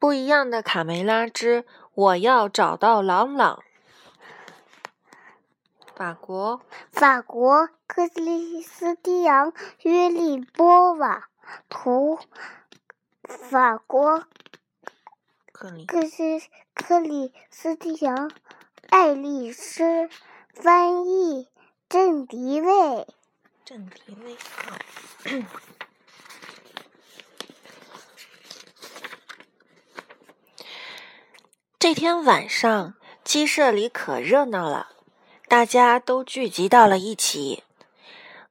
不一样的卡梅拉之我要找到朗朗。法国，法国克里斯蒂昂·约利波瓦图，法国克里克斯克里斯蒂昂·爱丽丝翻译，郑迪卫。郑迪威。这天晚上，鸡舍里可热闹了，大家都聚集到了一起。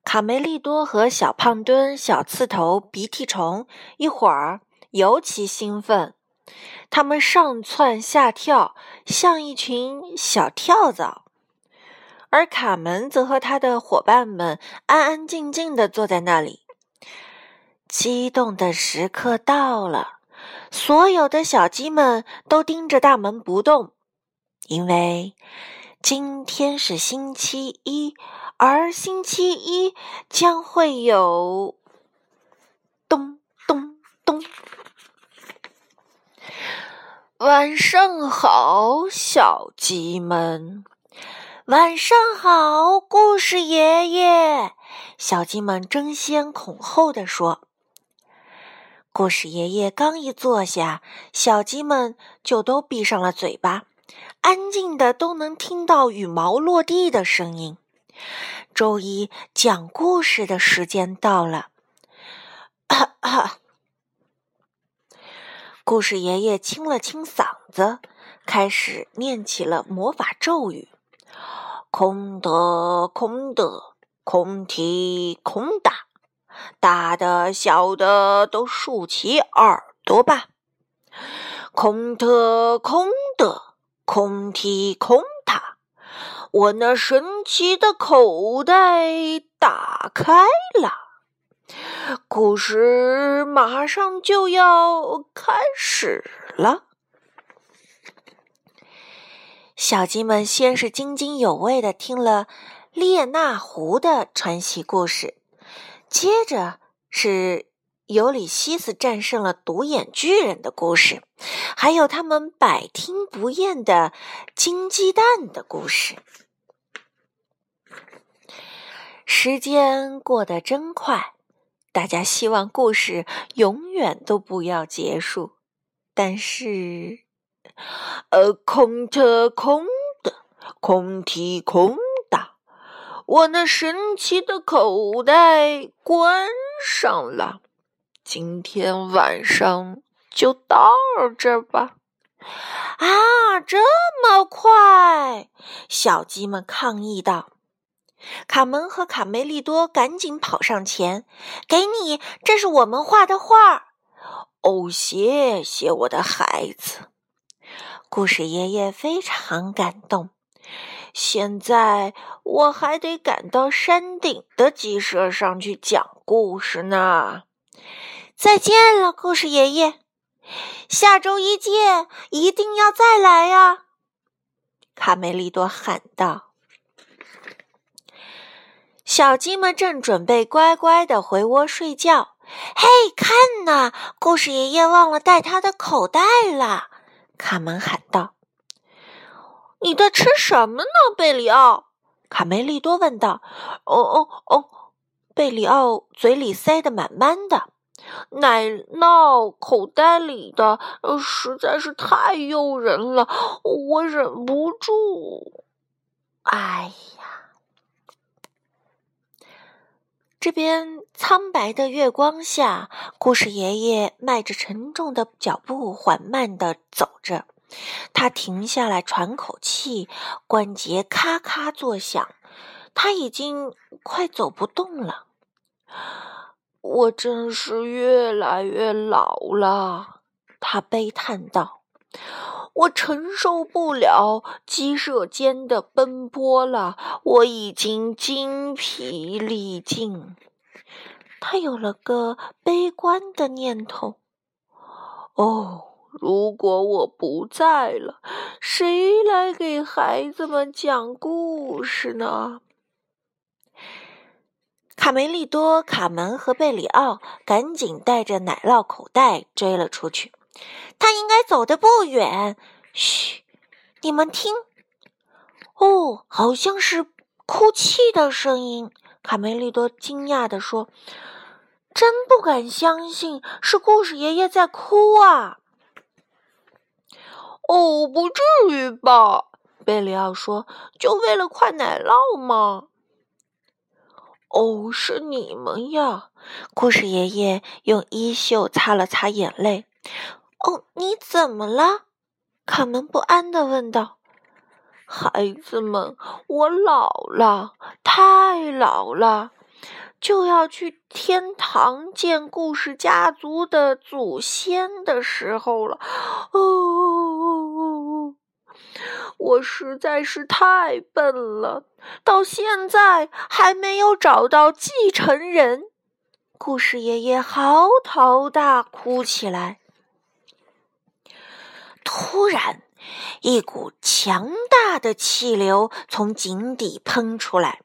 卡梅利多和小胖墩、小刺头、鼻涕虫一会儿尤其兴奋，他们上蹿下跳，像一群小跳蚤。而卡门则和他的伙伴们安安静静地坐在那里。激动的时刻到了。所有的小鸡们都盯着大门不动，因为今天是星期一，而星期一将会有咚咚咚。晚上好，小鸡们！晚上好，故事爷爷！小鸡们争先恐后地说。故事爷爷刚一坐下，小鸡们就都闭上了嘴巴，安静的都能听到羽毛落地的声音。周一讲故事的时间到了，故事爷爷清了清嗓子，开始念起了魔法咒语：“空的，空的，空提，空打。”大的、小的都竖起耳朵吧！空的，空的，空提空塔，我那神奇的口袋打开了。故事马上就要开始了。小鸡们先是津津有味的听了列那狐的传奇故事。接着是尤里西斯战胜了独眼巨人的故事，还有他们百听不厌的金鸡蛋的故事。时间过得真快，大家希望故事永远都不要结束。但是，呃，空的，空的，空提空。我那神奇的口袋关上了，今天晚上就到这儿吧。啊，这么快！小鸡们抗议道。卡门和卡梅利多赶紧跑上前，给你，这是我们画的画。哦，谢谢我的孩子。故事爷爷非常感动。现在我还得赶到山顶的鸡舍上去讲故事呢。再见了，故事爷爷，下周一见，一定要再来呀！卡梅利多喊道。小鸡们正准备乖乖的回窝睡觉。嘿，看呐，故事爷爷忘了带他的口袋了！卡门喊道。你在吃什么呢，贝里奥？卡梅利多问道。哦哦哦，贝里奥嘴里塞得满满的，奶酪口袋里的实在是太诱人了，我忍不住。哎呀，这边苍白的月光下，故事爷爷迈着沉重的脚步，缓慢的走着。他停下来喘口气，关节咔咔作响。他已经快走不动了。我真是越来越老了，他悲叹道。我承受不了鸡舍间的奔波了，我已经精疲力尽。他有了个悲观的念头。哦。如果我不在了，谁来给孩子们讲故事呢？卡梅利多、卡门和贝里奥赶紧带着奶酪口袋追了出去。他应该走得不远。嘘，你们听，哦，好像是哭泣的声音。卡梅利多惊讶地说：“真不敢相信，是故事爷爷在哭啊！”哦，不至于吧？贝里奥说：“就为了块奶酪吗？”哦，是你们呀！故事爷爷用衣袖擦了擦眼泪。哦，你怎么了？卡门不安地问道。孩子们，我老了，太老了，就要去天堂见故事家族的祖先的时候了。哦，我实在是太笨了，到现在还没有找到继承人。故事爷爷嚎啕大哭起来。突然。一股强大的气流从井底喷出来。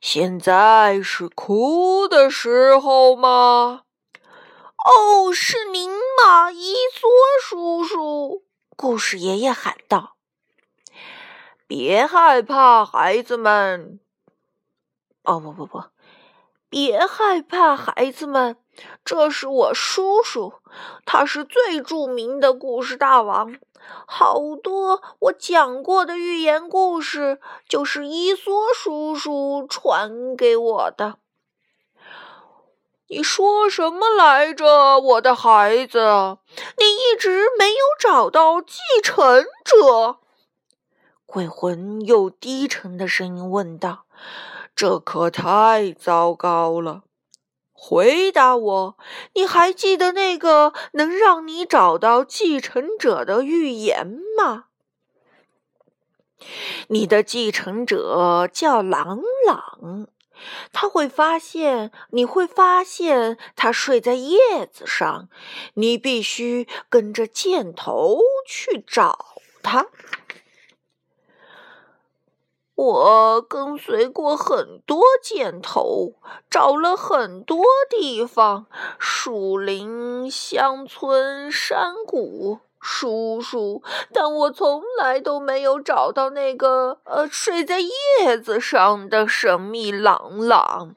现在是哭的时候吗？哦，是您吗，伊索叔叔？故事爷爷喊道：“别害怕，孩子们。哦，不不不，别害怕，孩子们。这是我叔叔，他是最著名的故事大王。”好多我讲过的寓言故事，就是伊索叔叔传给我的。你说什么来着，我的孩子？你一直没有找到继承者？鬼魂又低沉的声音问道：“这可太糟糕了。”回答我，你还记得那个能让你找到继承者的预言吗？你的继承者叫朗朗，他会发现，你会发现他睡在叶子上，你必须跟着箭头去找他。我跟随过很多箭头，找了很多地方，树林、乡村、山谷，叔叔，但我从来都没有找到那个呃睡在叶子上的神秘朗朗。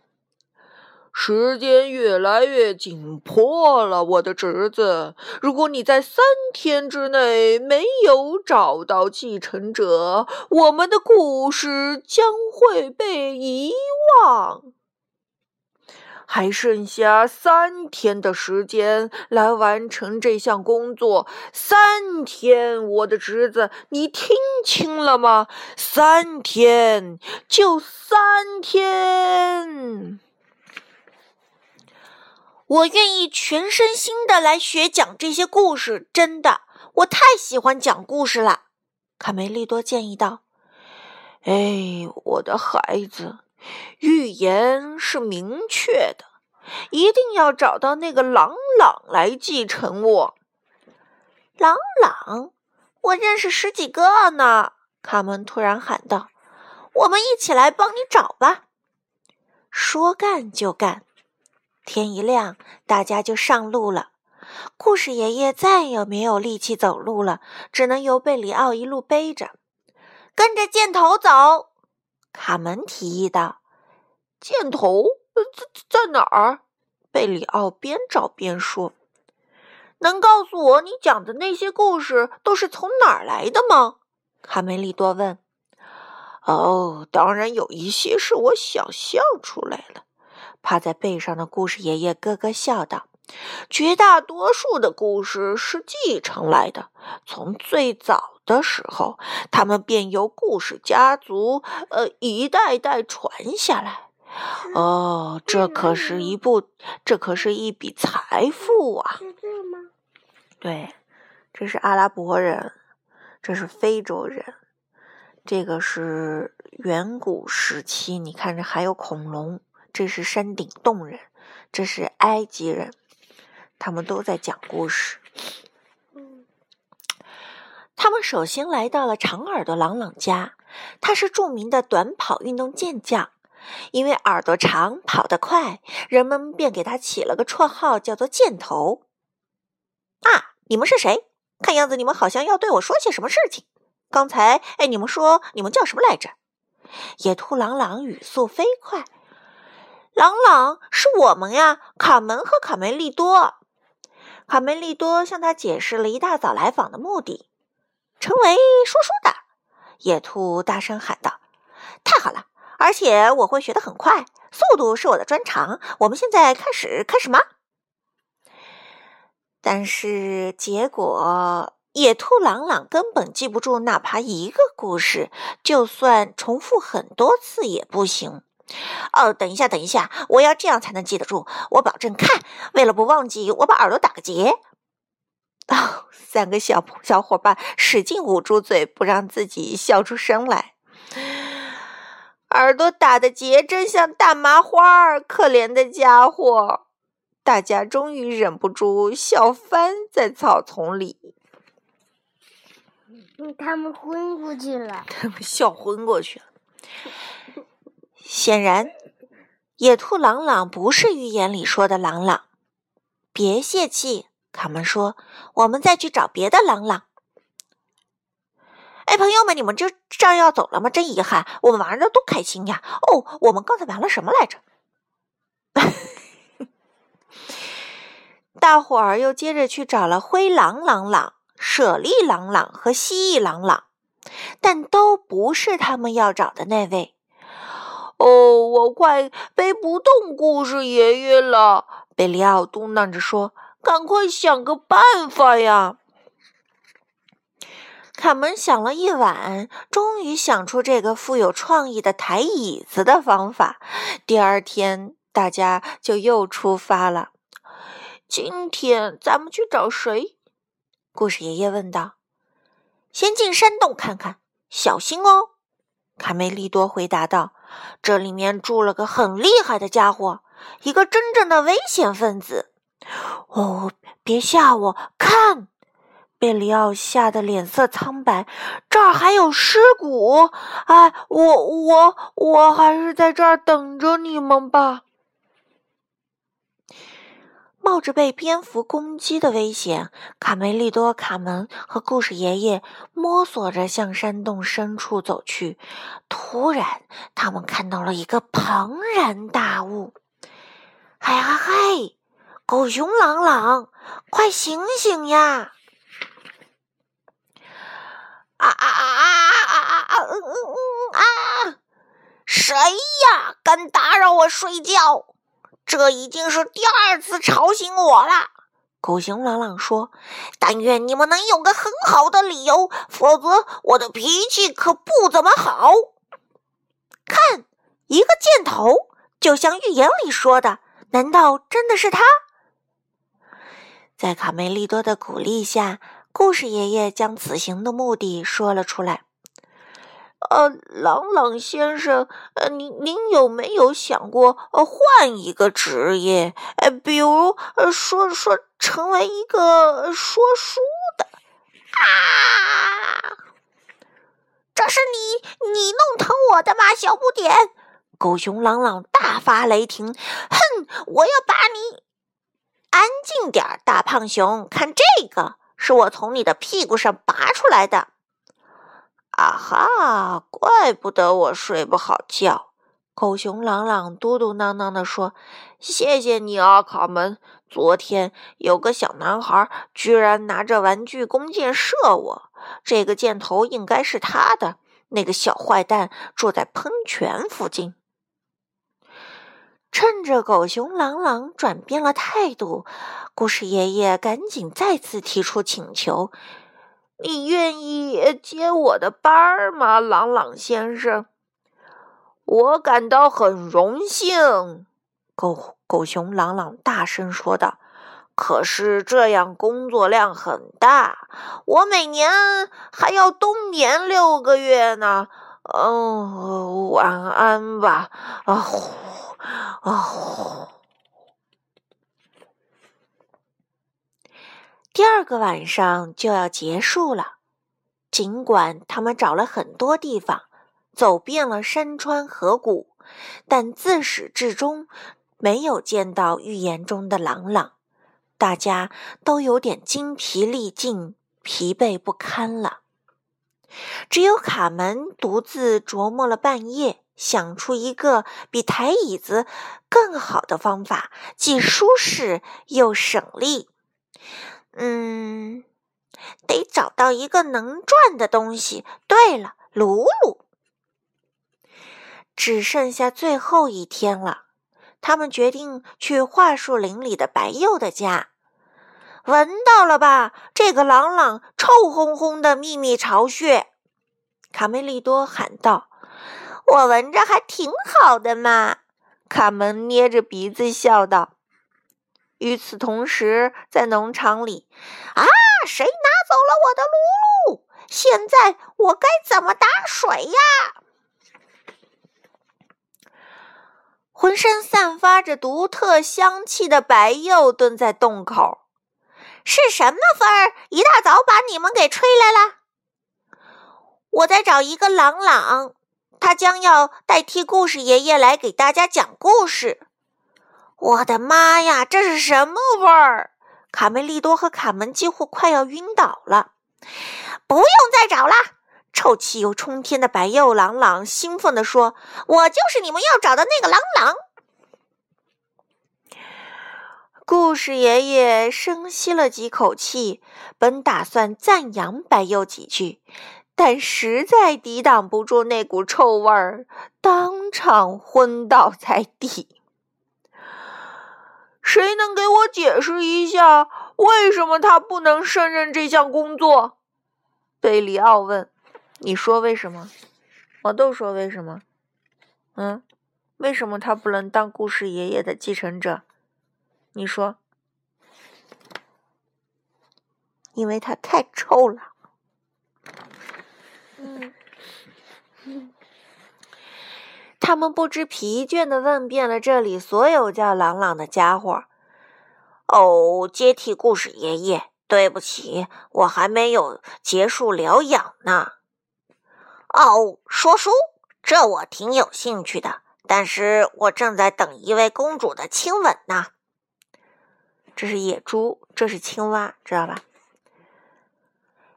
时间越来越紧迫了，我的侄子。如果你在三天之内没有找到继承者，我们的故事将会被遗忘。还剩下三天的时间来完成这项工作。三天，我的侄子，你听清了吗？三天，就三天。我愿意全身心的来学讲这些故事，真的，我太喜欢讲故事了。”卡梅利多建议道。“哎，我的孩子，预言是明确的，一定要找到那个朗朗来继承我。”朗朗，我认识十几个呢。”卡门突然喊道，“我们一起来帮你找吧。”说干就干。天一亮，大家就上路了。故事爷爷再也没有力气走路了，只能由贝里奥一路背着。跟着箭头走，卡门提议道：“箭头在在哪儿？”贝里奥边找边说：“能告诉我你讲的那些故事都是从哪儿来的吗？”卡梅利多问。“哦，当然有一些是我想象出来的。”趴在背上的故事爷爷咯咯笑道：“绝大多数的故事是继承来的，从最早的时候，他们便由故事家族呃一代代传下来。哦，这可是一部，这可是一笔财富啊！是这吗？对，这是阿拉伯人，这是非洲人，这个是远古时期。你看，这还有恐龙。”这是山顶洞人，这是埃及人，他们都在讲故事。他们首先来到了长耳朵朗朗家，他是著名的短跑运动健将，因为耳朵长，跑得快，人们便给他起了个绰号，叫做箭头。啊，你们是谁？看样子你们好像要对我说些什么事情。刚才，哎，你们说你们叫什么来着？野兔朗朗语速飞快。朗朗是我们呀，卡门和卡梅利多。卡梅利多向他解释了一大早来访的目的，成为说书的。野兔大声喊道：“太好了！而且我会学得很快，速度是我的专长。我们现在开始，开始吗？”但是结果，野兔朗朗根本记不住哪怕一个故事，就算重复很多次也不行。哦，等一下，等一下，我要这样才能记得住。我保证看，为了不忘记，我把耳朵打个结。哦，三个小小伙伴使劲捂住嘴，不让自己笑出声来。耳朵打的结真像大麻花，可怜的家伙。大家终于忍不住笑翻在草丛里。他们昏过去了，他们笑昏过去了。显然，野兔朗朗不是寓言里说的朗朗。别泄气，卡门说：“我们再去找别的朗朗。”哎，朋友们，你们就这要走了吗？真遗憾，我们玩的多开心呀！哦，我们刚才玩了什么来着？大伙儿又接着去找了灰狼朗朗、舍利朗朗和蜥蜴朗朗，但都不是他们要找的那位。我快背不动故事爷爷了！贝里奥嘟囔着说：“赶快想个办法呀！”卡门想了一晚，终于想出这个富有创意的抬椅子的方法。第二天，大家就又出发了。今天咱们去找谁？故事爷爷问道。“先进山洞看看，小心哦。”卡梅利多回答道。这里面住了个很厉害的家伙，一个真正的危险分子。哦，别吓我！看，贝里奥吓得脸色苍白。这儿还有尸骨。哎，我我我还是在这儿等着你们吧。冒着被蝙蝠攻击的危险，卡梅利多、卡门和故事爷爷摸索着向山洞深处走去。突然，他们看到了一个庞然大物！嗨嗨嗨！狗熊朗朗，快醒醒呀！啊啊啊啊啊啊啊！嗯嗯嗯啊！谁呀？敢打扰我睡觉？这已经是第二次吵醒我了，狗熊朗朗说：“但愿你们能有个很好的理由，否则我的脾气可不怎么好。”看，一个箭头，就像预言里说的，难道真的是他？在卡梅利多的鼓励下，故事爷爷将此行的目的说了出来。呃，朗朗先生，呃，您您有没有想过呃换一个职业？呃，比如呃说说成为一个说书的啊？这是你你弄疼我的吗，小不点？狗熊朗朗大发雷霆，哼！我要把你安静点，大胖熊，看这个，是我从你的屁股上拔出来的。啊哈！怪不得我睡不好觉。狗熊朗朗嘟嘟囔囔地说：“谢谢你啊，卡门。昨天有个小男孩居然拿着玩具弓箭射我，这个箭头应该是他的。那个小坏蛋住在喷泉附近。”趁着狗熊朗朗转变了态度，故事爷爷赶紧再次提出请求。你愿意接我的班儿吗，朗朗先生？我感到很荣幸。狗狗熊朗朗大声说道：“可是这样工作量很大，我每年还要冬眠六个月呢。”哦，晚安吧。啊呼啊呼。第二个晚上就要结束了，尽管他们找了很多地方，走遍了山川河谷，但自始至终没有见到预言中的朗朗。大家都有点精疲力尽、疲惫不堪了。只有卡门独自琢磨了半夜，想出一个比抬椅子更好的方法，既舒适又省力。嗯，得找到一个能转的东西。对了，鲁鲁。只剩下最后一天了，他们决定去桦树林里的白鼬的家。闻到了吧？这个朗朗臭烘烘的秘密巢穴，卡梅利多喊道：“我闻着还挺好的嘛。”卡门捏着鼻子笑道。与此同时，在农场里，啊，谁拿走了我的露露？现在我该怎么打水呀？浑身散发着独特香气的白鼬蹲在洞口。是什么风儿？一大早把你们给吹来了。我在找一个朗朗，他将要代替故事爷爷来给大家讲故事。我的妈呀，这是什么味儿？卡梅利多和卡门几乎快要晕倒了。不用再找了，臭气又冲天的白鼬朗朗兴奋地说：“我就是你们要找的那个朗朗。”故事爷爷深吸了几口气，本打算赞扬白鼬几句，但实在抵挡不住那股臭味儿，当场昏倒在地。谁能给我解释一下，为什么他不能胜任这项工作？贝里奥问。“你说为什么？”我都说为什么。嗯，为什么他不能当故事爷爷的继承者？你说，因为他太臭了。嗯，他们不知疲倦的问遍了这里所有叫朗朗的家伙。哦，接替故事爷爷，对不起，我还没有结束疗养呢。哦，说书，这我挺有兴趣的，但是我正在等一位公主的亲吻呢。这是野猪，这是青蛙，知道吧？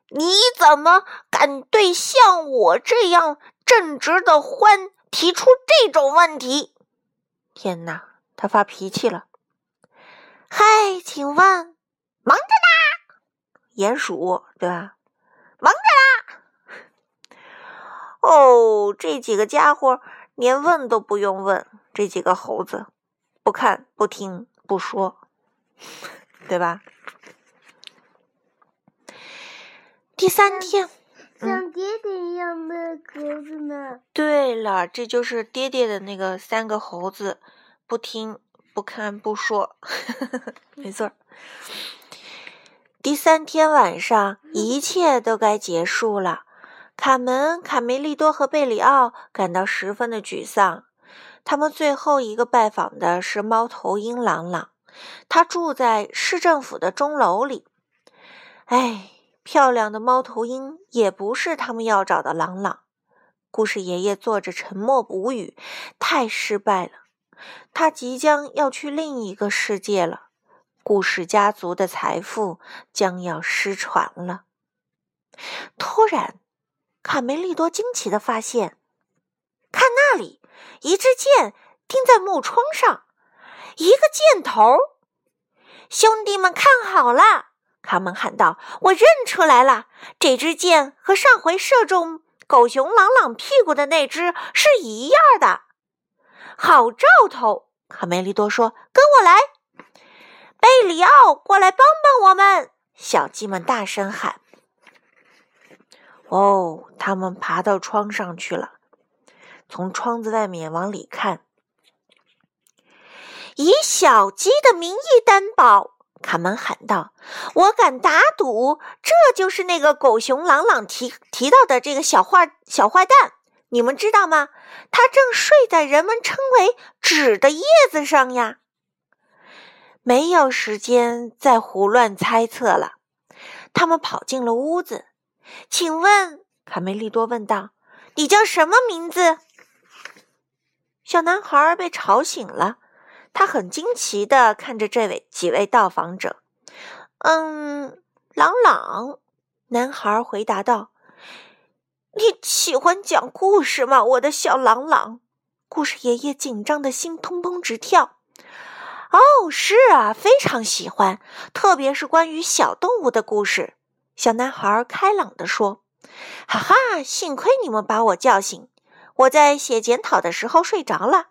你怎么敢对像我这样正直的獾提出这种问题？天哪，他发脾气了！嗨，请问，忙着呢？鼹鼠，对吧？忙着呢。哦，这几个家伙连问都不用问，这几个猴子不看不听不说。对吧？第三天，像爹爹一样的猴子呢？对了，这就是爹爹的那个三个猴子，不听不看不说，没错。第三天晚上，一切都该结束了。卡门、卡梅利多和贝里奥感到十分的沮丧。他们最后一个拜访的是猫头鹰朗朗。他住在市政府的钟楼里。哎，漂亮的猫头鹰也不是他们要找的朗朗。故事爷爷坐着沉默无语，太失败了。他即将要去另一个世界了。故事家族的财富将要失传了。突然，卡梅利多惊奇的发现，看那里，一支箭钉在木窗上。一个箭头，兄弟们看好了！卡门喊道：“我认出来了，这支箭和上回射中狗熊朗朗屁股的那只是一样的。”好兆头！卡梅利多说：“跟我来，贝里奥，过来帮帮我们！”小鸡们大声喊。哦，他们爬到窗上去了，从窗子外面往里看。以小鸡的名义担保，卡门喊道：“我敢打赌，这就是那个狗熊朗朗提提到的这个小坏小坏蛋。你们知道吗？他正睡在人们称为纸的叶子上呀！”没有时间再胡乱猜测了，他们跑进了屋子。请问，卡梅利多问道：“你叫什么名字？”小男孩被吵醒了。他很惊奇的看着这位几位到访者，嗯，朗朗。男孩回答道：“你喜欢讲故事吗，我的小朗朗？”故事爷爷紧张的心砰砰直跳。哦，是啊，非常喜欢，特别是关于小动物的故事。小男孩开朗地说：“哈哈，幸亏你们把我叫醒，我在写检讨的时候睡着了。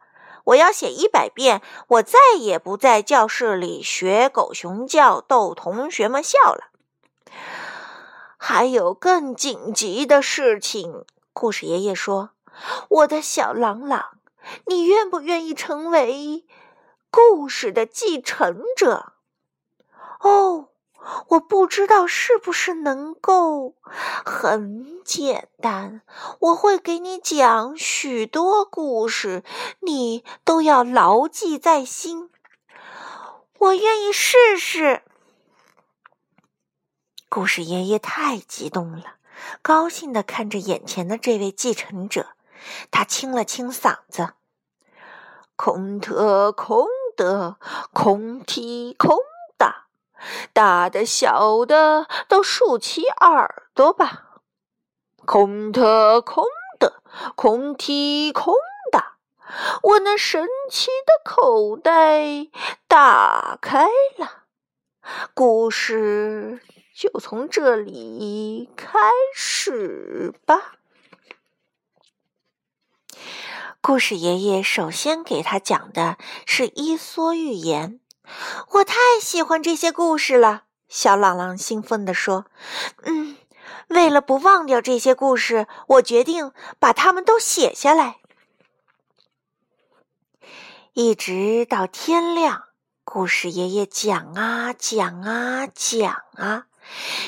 我要写一百遍，我再也不在教室里学狗熊叫，逗同学们笑了。”还有更紧急的事情，故事爷爷说：“我的小朗朗，你愿不愿意成为故事的继承者？”哦，我不知道是不是能够。很简单，我会给你讲许多故事，你都要牢记在心。我愿意试试。故事爷爷太激动了，高兴地看着眼前的这位继承者。他清了清嗓子：“空特空的，空提空，大的小的都竖起耳朵吧。空特空的，空提空的，我那神奇的口袋打开了。故事。”就从这里开始吧。故事爷爷首先给他讲的是《伊索寓言》，我太喜欢这些故事了。小朗朗兴奋地说：“嗯，为了不忘掉这些故事，我决定把它们都写下来。”一直到天亮，故事爷爷讲啊讲啊讲啊。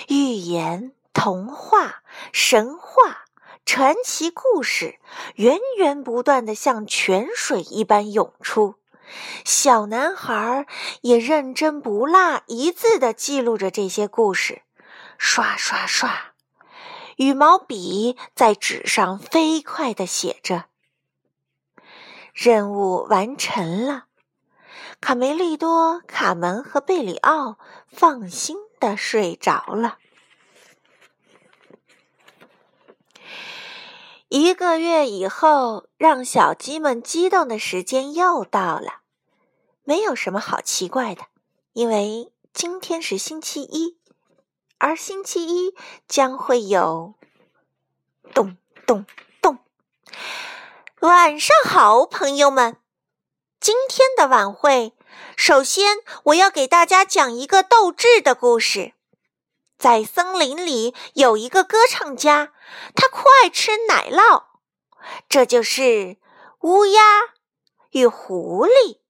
寓言、童话、神话、传奇故事，源源不断的像泉水一般涌出。小男孩也认真不落一字的记录着这些故事。刷刷刷，羽毛笔在纸上飞快的写着。任务完成了，卡梅利多、卡门和贝里奥放心。的睡着了。一个月以后，让小鸡们激动的时间又到了。没有什么好奇怪的，因为今天是星期一，而星期一将会有咚咚咚。晚上好，朋友们！今天的晚会。首先，我要给大家讲一个斗智的故事。在森林里有一个歌唱家，他酷爱吃奶酪。这就是乌鸦与狐狸。